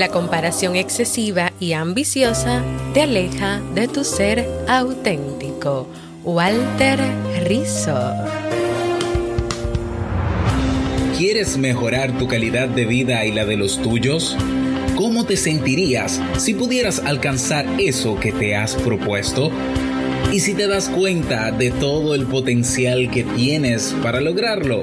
La comparación excesiva y ambiciosa te aleja de tu ser auténtico. Walter Rizzo. ¿Quieres mejorar tu calidad de vida y la de los tuyos? ¿Cómo te sentirías si pudieras alcanzar eso que te has propuesto? ¿Y si te das cuenta de todo el potencial que tienes para lograrlo?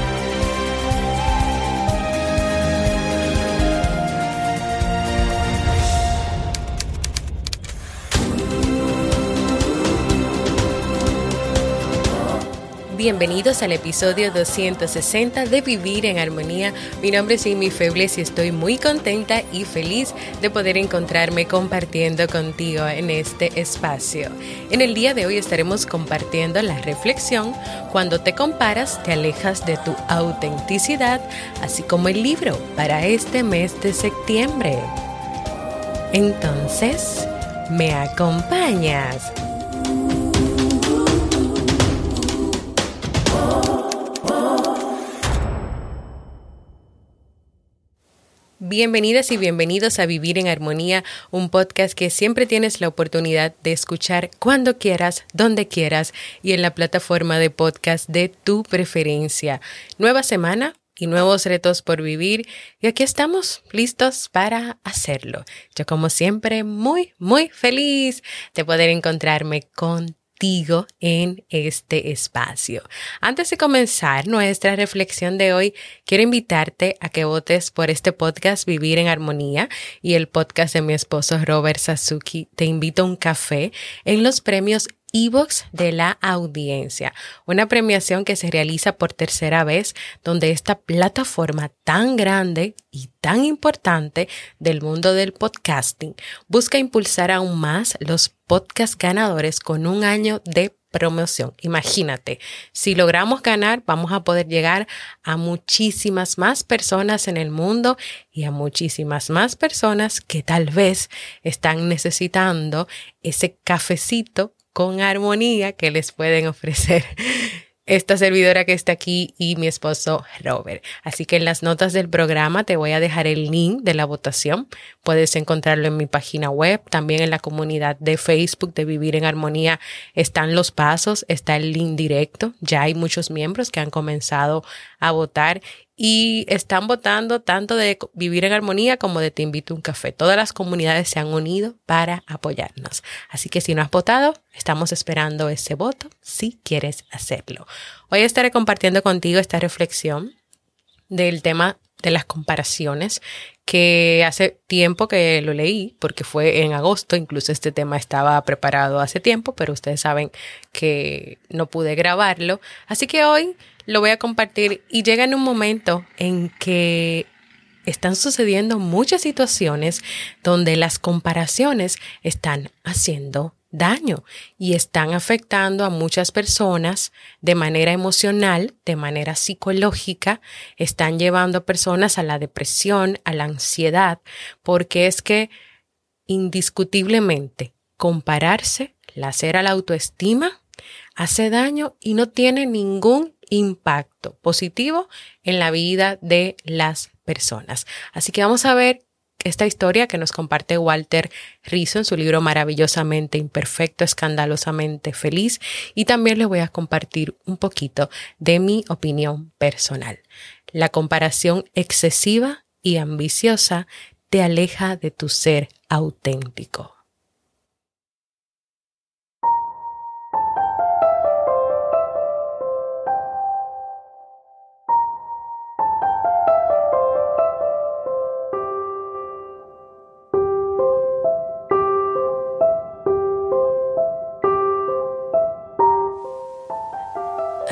Bienvenidos al episodio 260 de Vivir en Armonía. Mi nombre es Amy Febles y estoy muy contenta y feliz de poder encontrarme compartiendo contigo en este espacio. En el día de hoy estaremos compartiendo la reflexión Cuando te comparas te alejas de tu autenticidad, así como el libro para este mes de septiembre. Entonces, ¿me acompañas? Bienvenidas y bienvenidos a Vivir en Armonía, un podcast que siempre tienes la oportunidad de escuchar cuando quieras, donde quieras y en la plataforma de podcast de tu preferencia. Nueva semana, y nuevos retos por vivir y aquí estamos listos para hacerlo. Yo como siempre muy, muy feliz de poder encontrarme con en este espacio. Antes de comenzar nuestra reflexión de hoy, quiero invitarte a que votes por este podcast Vivir en Armonía y el podcast de mi esposo Robert Sasuki. Te invito a un café en los premios Evox de la audiencia, una premiación que se realiza por tercera vez donde esta plataforma tan grande y tan importante del mundo del podcasting busca impulsar aún más los podcast ganadores con un año de promoción. Imagínate, si logramos ganar, vamos a poder llegar a muchísimas más personas en el mundo y a muchísimas más personas que tal vez están necesitando ese cafecito con armonía que les pueden ofrecer esta servidora que está aquí y mi esposo Robert. Así que en las notas del programa te voy a dejar el link de la votación. Puedes encontrarlo en mi página web, también en la comunidad de Facebook de Vivir en Armonía están los pasos, está el link directo. Ya hay muchos miembros que han comenzado a votar y están votando tanto de Vivir en Armonía como de Te invito a un café. Todas las comunidades se han unido para apoyarnos. Así que si no has votado, estamos esperando ese voto si quieres hacerlo. Hoy estaré compartiendo contigo esta reflexión del tema de las comparaciones que hace tiempo que lo leí porque fue en agosto, incluso este tema estaba preparado hace tiempo, pero ustedes saben que no pude grabarlo, así que hoy lo voy a compartir. Y llega en un momento en que están sucediendo muchas situaciones donde las comparaciones están haciendo daño y están afectando a muchas personas de manera emocional, de manera psicológica, están llevando a personas a la depresión, a la ansiedad, porque es que indiscutiblemente compararse, hacer a la autoestima, hace daño y no tiene ningún impacto positivo en la vida de las personas. Así que vamos a ver esta historia que nos comparte Walter Rizzo en su libro Maravillosamente Imperfecto, Escandalosamente Feliz y también les voy a compartir un poquito de mi opinión personal. La comparación excesiva y ambiciosa te aleja de tu ser auténtico.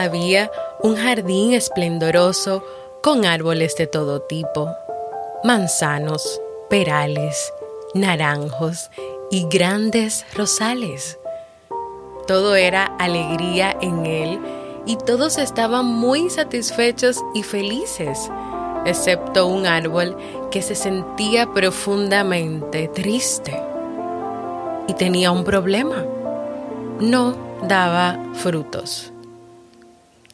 Había un jardín esplendoroso con árboles de todo tipo, manzanos, perales, naranjos y grandes rosales. Todo era alegría en él y todos estaban muy satisfechos y felices, excepto un árbol que se sentía profundamente triste y tenía un problema. No daba frutos.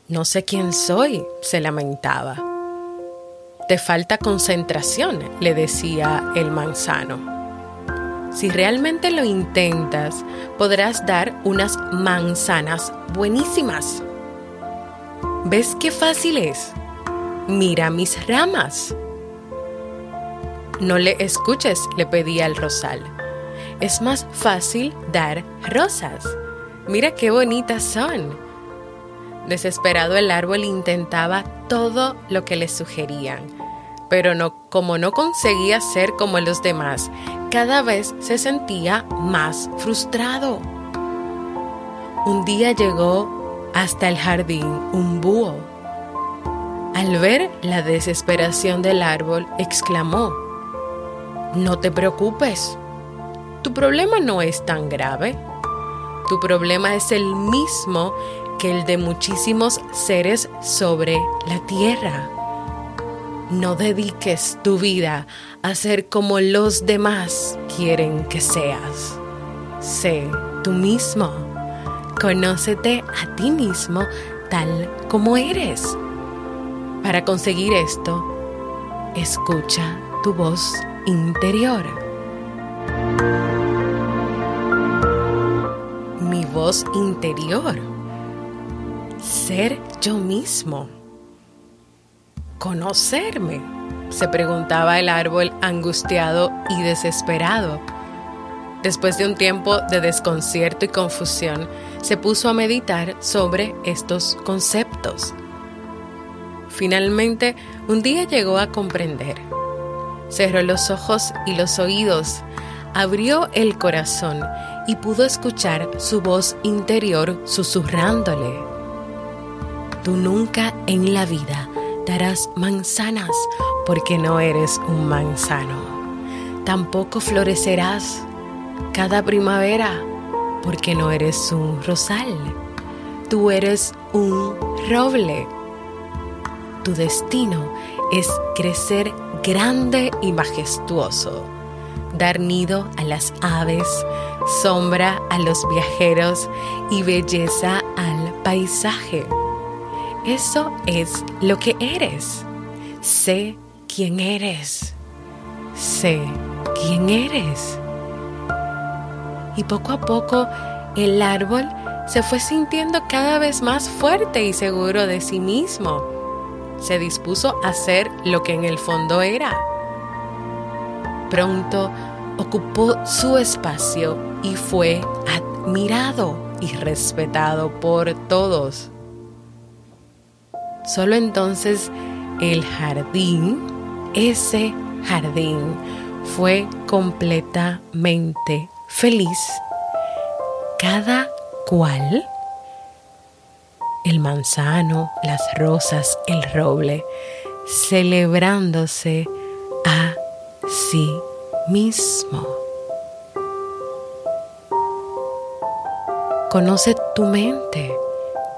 No sé quién soy, se lamentaba. Te falta concentración, le decía el manzano. Si realmente lo intentas, podrás dar unas manzanas buenísimas. ¿Ves qué fácil es? Mira mis ramas. No le escuches, le pedía el rosal. Es más fácil dar rosas. Mira qué bonitas son. Desesperado el árbol intentaba todo lo que le sugerían, pero no, como no conseguía ser como los demás, cada vez se sentía más frustrado. Un día llegó hasta el jardín un búho. Al ver la desesperación del árbol, exclamó, No te preocupes, tu problema no es tan grave. Tu problema es el mismo que el de muchísimos seres sobre la tierra. No dediques tu vida a ser como los demás quieren que seas. Sé tú mismo. Conócete a ti mismo tal como eres. Para conseguir esto, escucha tu voz interior. Mi voz interior ser yo mismo. Conocerme, se preguntaba el árbol angustiado y desesperado. Después de un tiempo de desconcierto y confusión, se puso a meditar sobre estos conceptos. Finalmente, un día llegó a comprender. Cerró los ojos y los oídos, abrió el corazón y pudo escuchar su voz interior susurrándole. Tú nunca en la vida darás manzanas porque no eres un manzano. Tampoco florecerás cada primavera porque no eres un rosal. Tú eres un roble. Tu destino es crecer grande y majestuoso, dar nido a las aves, sombra a los viajeros y belleza al paisaje. Eso es lo que eres. Sé quién eres. Sé quién eres. Y poco a poco el árbol se fue sintiendo cada vez más fuerte y seguro de sí mismo. Se dispuso a ser lo que en el fondo era. Pronto ocupó su espacio y fue admirado y respetado por todos. Solo entonces el jardín, ese jardín, fue completamente feliz. Cada cual, el manzano, las rosas, el roble, celebrándose a sí mismo. Conoce tu mente,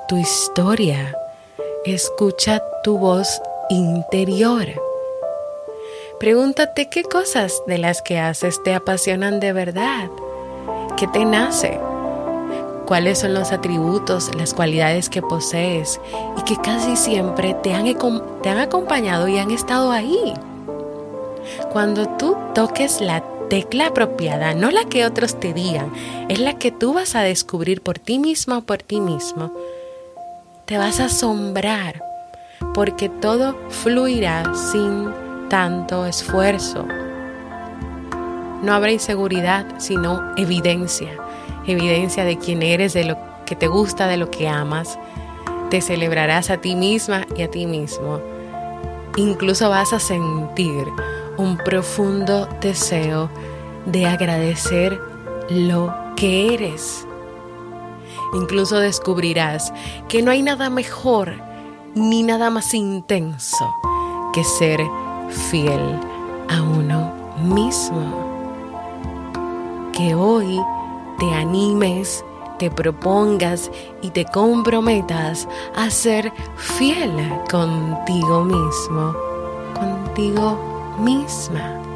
tu historia, Escucha tu voz interior. Pregúntate qué cosas de las que haces te apasionan de verdad. ¿Qué te nace? ¿Cuáles son los atributos, las cualidades que posees y que casi siempre te han, acompañado y han estado ahí? Cuando tú toques la tecla apropiada, no la que otros te digan, es la que tú vas a descubrir por ti mismo o por ti mismo te vas a asombrar porque todo fluirá sin tanto esfuerzo. No habrá inseguridad, sino evidencia, evidencia de quién eres, de lo que te gusta, de lo que amas. Te celebrarás a ti misma y a ti mismo. Incluso vas a sentir un profundo deseo de agradecer lo que eres incluso descubrirás que no hay nada mejor ni nada más intenso que ser fiel a uno mismo. Que hoy te animes, te propongas y te comprometas a ser fiel contigo mismo, contigo misma.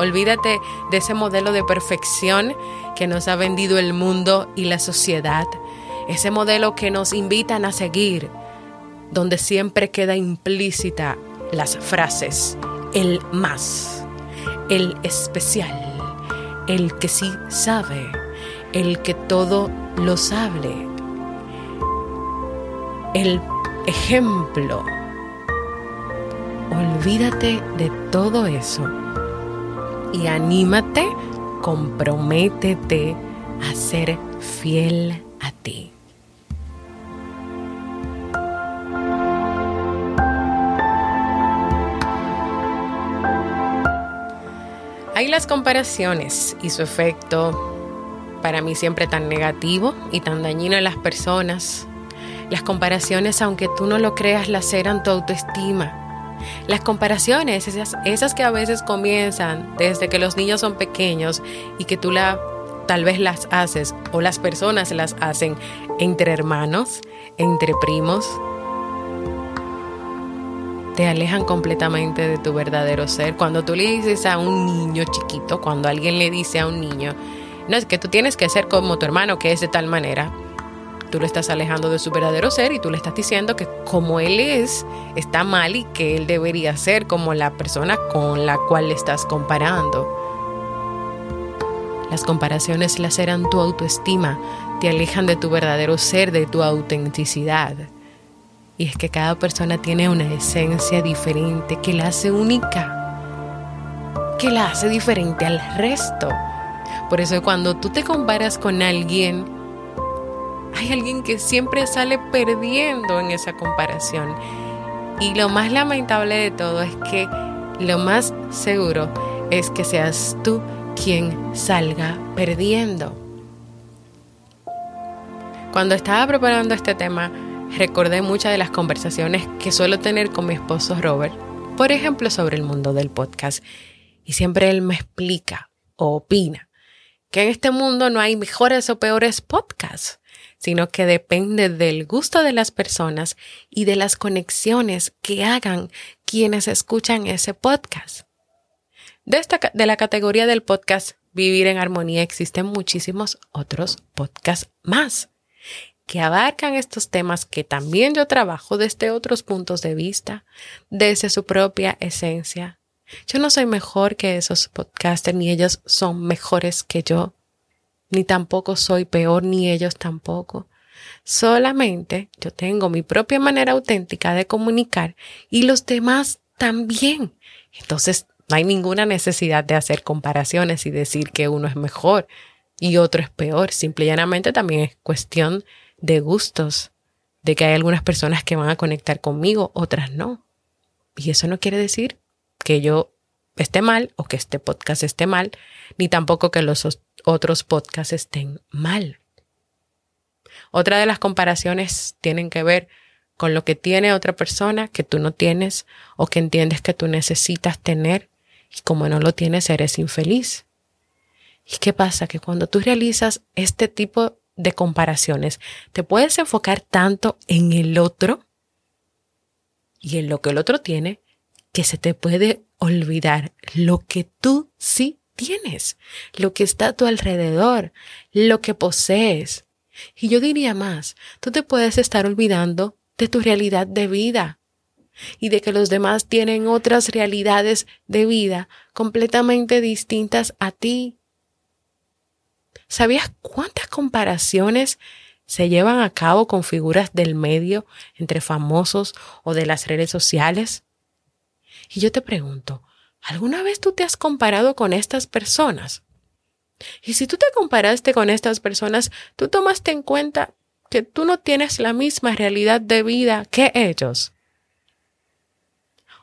Olvídate de ese modelo de perfección que nos ha vendido el mundo y la sociedad, ese modelo que nos invitan a seguir, donde siempre queda implícita las frases, el más, el especial, el que sí sabe, el que todo lo sabe, el ejemplo. Olvídate de todo eso y anímate, comprométete a ser fiel a ti. Hay las comparaciones y su efecto para mí siempre tan negativo y tan dañino en las personas. Las comparaciones, aunque tú no lo creas, laceran tu autoestima. Las comparaciones, esas, esas que a veces comienzan desde que los niños son pequeños y que tú la, tal vez las haces o las personas las hacen entre hermanos, entre primos, te alejan completamente de tu verdadero ser. Cuando tú le dices a un niño chiquito, cuando alguien le dice a un niño, no es que tú tienes que ser como tu hermano que es de tal manera, tú lo estás alejando de su verdadero ser y tú le estás diciendo que como él es, está mal y que él debería ser como la persona con la cual le estás comparando. Las comparaciones laceran tu autoestima, te alejan de tu verdadero ser, de tu autenticidad. Y es que cada persona tiene una esencia diferente que la hace única, que la hace diferente al resto. Por eso cuando tú te comparas con alguien, hay alguien que siempre sale perdiendo en esa comparación. Y lo más lamentable de todo es que lo más seguro es que seas tú quien salga perdiendo. Cuando estaba preparando este tema, recordé muchas de las conversaciones que suelo tener con mi esposo Robert, por ejemplo, sobre el mundo del podcast. Y siempre él me explica o opina que en este mundo no hay mejores o peores podcasts, sino que depende del gusto de las personas y de las conexiones que hagan quienes escuchan ese podcast. De, esta, de la categoría del podcast Vivir en Armonía existen muchísimos otros podcasts más que abarcan estos temas que también yo trabajo desde otros puntos de vista, desde su propia esencia, yo no soy mejor que esos podcasters, ni ellos son mejores que yo, ni tampoco soy peor, ni ellos tampoco. Solamente yo tengo mi propia manera auténtica de comunicar y los demás también. Entonces, no hay ninguna necesidad de hacer comparaciones y decir que uno es mejor y otro es peor. Simple y llanamente también es cuestión de gustos, de que hay algunas personas que van a conectar conmigo, otras no. Y eso no quiere decir que yo esté mal o que este podcast esté mal, ni tampoco que los otros podcasts estén mal. Otra de las comparaciones tienen que ver con lo que tiene otra persona que tú no tienes o que entiendes que tú necesitas tener y como no lo tienes eres infeliz. ¿Y qué pasa? Que cuando tú realizas este tipo de comparaciones, te puedes enfocar tanto en el otro y en lo que el otro tiene que se te puede olvidar lo que tú sí tienes, lo que está a tu alrededor, lo que posees. Y yo diría más, tú te puedes estar olvidando de tu realidad de vida y de que los demás tienen otras realidades de vida completamente distintas a ti. ¿Sabías cuántas comparaciones se llevan a cabo con figuras del medio entre famosos o de las redes sociales? Y yo te pregunto, ¿alguna vez tú te has comparado con estas personas? Y si tú te comparaste con estas personas, tú tomaste en cuenta que tú no tienes la misma realidad de vida que ellos.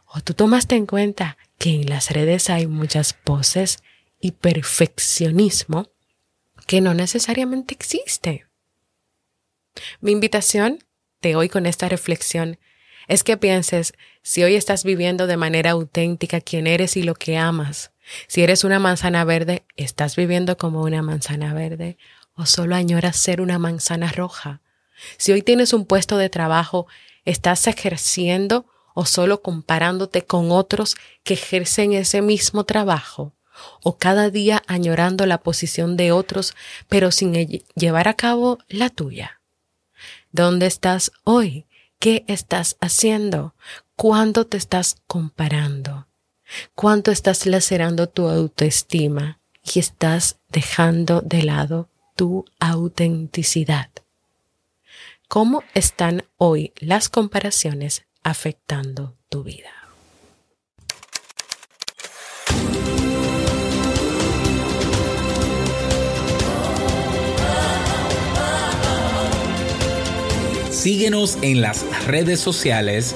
O tú tomaste en cuenta que en las redes hay muchas poses y perfeccionismo que no necesariamente existe. Mi invitación de hoy con esta reflexión es que pienses si hoy estás viviendo de manera auténtica quién eres y lo que amas. Si eres una manzana verde, ¿estás viviendo como una manzana verde o solo añoras ser una manzana roja? Si hoy tienes un puesto de trabajo, ¿estás ejerciendo o solo comparándote con otros que ejercen ese mismo trabajo? ¿O cada día añorando la posición de otros, pero sin llevar a cabo la tuya? ¿Dónde estás hoy? ¿Qué estás haciendo? ¿Cuándo te estás comparando? ¿Cuánto estás lacerando tu autoestima y estás dejando de lado tu autenticidad? ¿Cómo están hoy las comparaciones afectando tu vida? Síguenos en las redes sociales,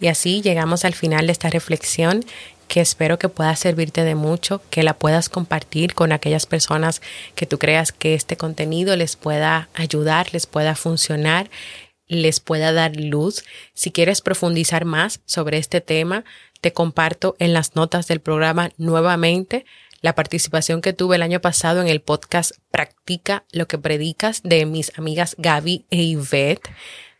Y así llegamos al final de esta reflexión que espero que pueda servirte de mucho, que la puedas compartir con aquellas personas que tú creas que este contenido les pueda ayudar, les pueda funcionar, les pueda dar luz. Si quieres profundizar más sobre este tema, te comparto en las notas del programa nuevamente la participación que tuve el año pasado en el podcast Practica lo que predicas de mis amigas Gaby e Yvette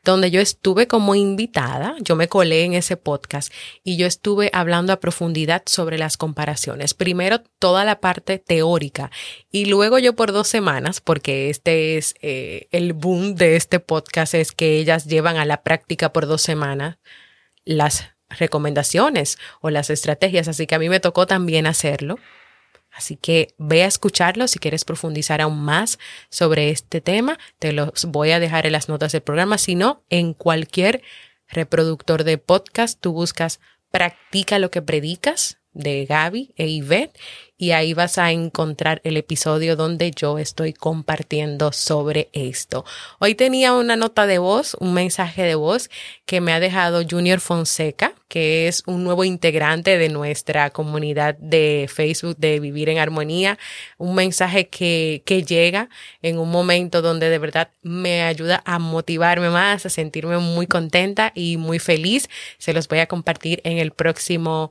donde yo estuve como invitada, yo me colé en ese podcast y yo estuve hablando a profundidad sobre las comparaciones. Primero toda la parte teórica y luego yo por dos semanas, porque este es eh, el boom de este podcast, es que ellas llevan a la práctica por dos semanas las recomendaciones o las estrategias, así que a mí me tocó también hacerlo. Así que ve a escucharlo si quieres profundizar aún más sobre este tema. Te los voy a dejar en las notas del programa. Si no, en cualquier reproductor de podcast, tú buscas Practica lo que predicas de Gaby e Yvette y ahí vas a encontrar el episodio donde yo estoy compartiendo sobre esto. Hoy tenía una nota de voz, un mensaje de voz que me ha dejado Junior Fonseca, que es un nuevo integrante de nuestra comunidad de Facebook de Vivir en Armonía, un mensaje que, que llega en un momento donde de verdad me ayuda a motivarme más, a sentirme muy contenta y muy feliz. Se los voy a compartir en el próximo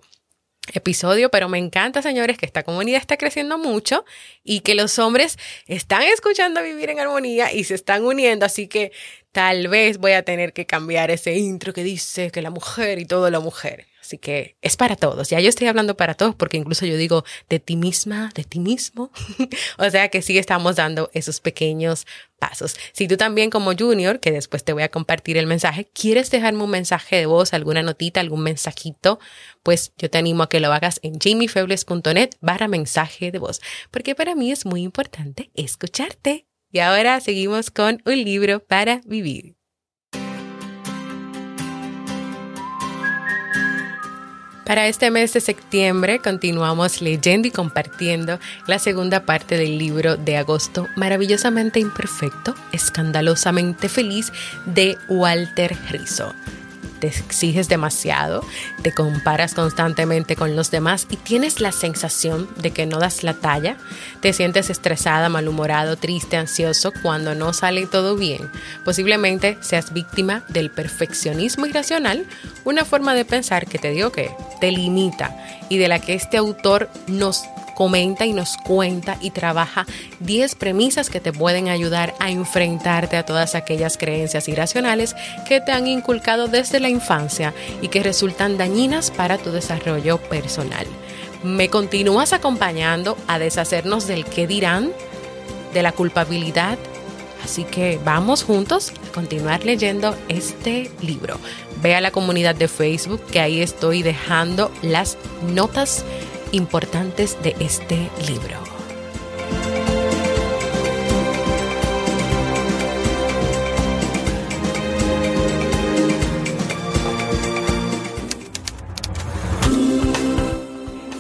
episodio, pero me encanta, señores, que esta comunidad está creciendo mucho y que los hombres están escuchando vivir en armonía y se están uniendo, así que tal vez voy a tener que cambiar ese intro que dice que la mujer y todo la mujer. Así que es para todos. Ya yo estoy hablando para todos porque incluso yo digo de ti misma, de ti mismo. o sea que sí estamos dando esos pequeños pasos. Si tú también como junior, que después te voy a compartir el mensaje, quieres dejarme un mensaje de voz, alguna notita, algún mensajito, pues yo te animo a que lo hagas en jamiefebles.net barra mensaje de voz, porque para mí es muy importante escucharte. Y ahora seguimos con un libro para vivir. Para este mes de septiembre continuamos leyendo y compartiendo la segunda parte del libro de agosto, Maravillosamente Imperfecto, Escandalosamente Feliz, de Walter Rizzo te exiges demasiado, te comparas constantemente con los demás y tienes la sensación de que no das la talla, te sientes estresada, malhumorado, triste, ansioso cuando no sale todo bien, posiblemente seas víctima del perfeccionismo irracional, una forma de pensar que te digo que te limita y de la que este autor nos comenta y nos cuenta y trabaja 10 premisas que te pueden ayudar a enfrentarte a todas aquellas creencias irracionales que te han inculcado desde la infancia y que resultan dañinas para tu desarrollo personal. Me continúas acompañando a deshacernos del qué dirán, de la culpabilidad, Así que vamos juntos a continuar leyendo este libro. Ve a la comunidad de Facebook que ahí estoy dejando las notas importantes de este libro.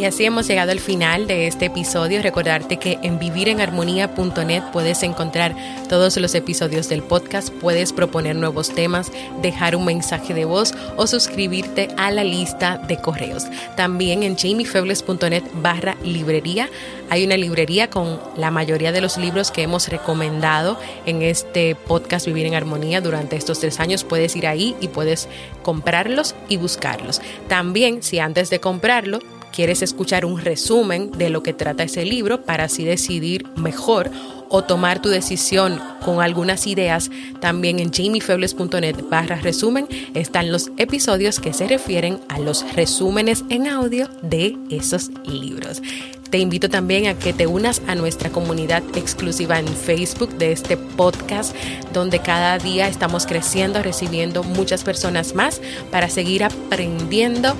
Así hemos llegado al final de este episodio. Recordarte que en vivirenarmonía.net puedes encontrar todos los episodios del podcast, puedes proponer nuevos temas, dejar un mensaje de voz o suscribirte a la lista de correos. También en jamiefebles.net barra librería hay una librería con la mayoría de los libros que hemos recomendado en este podcast Vivir en Armonía durante estos tres años. Puedes ir ahí y puedes comprarlos y buscarlos. También, si antes de comprarlo quieres escuchar un resumen de lo que trata ese libro para así decidir mejor o tomar tu decisión con algunas ideas, también en jamiefebles.net barra resumen están los episodios que se refieren a los resúmenes en audio de esos libros. Te invito también a que te unas a nuestra comunidad exclusiva en Facebook de este podcast, donde cada día estamos creciendo, recibiendo muchas personas más para seguir aprendiendo,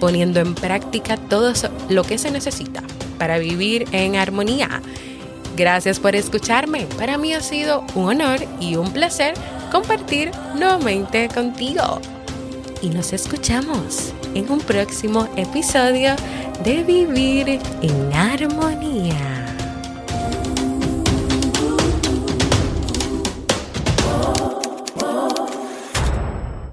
poniendo en práctica todo lo que se necesita para vivir en armonía. Gracias por escucharme. Para mí ha sido un honor y un placer compartir nuevamente contigo. Y nos escuchamos en un próximo episodio de vivir en armonía.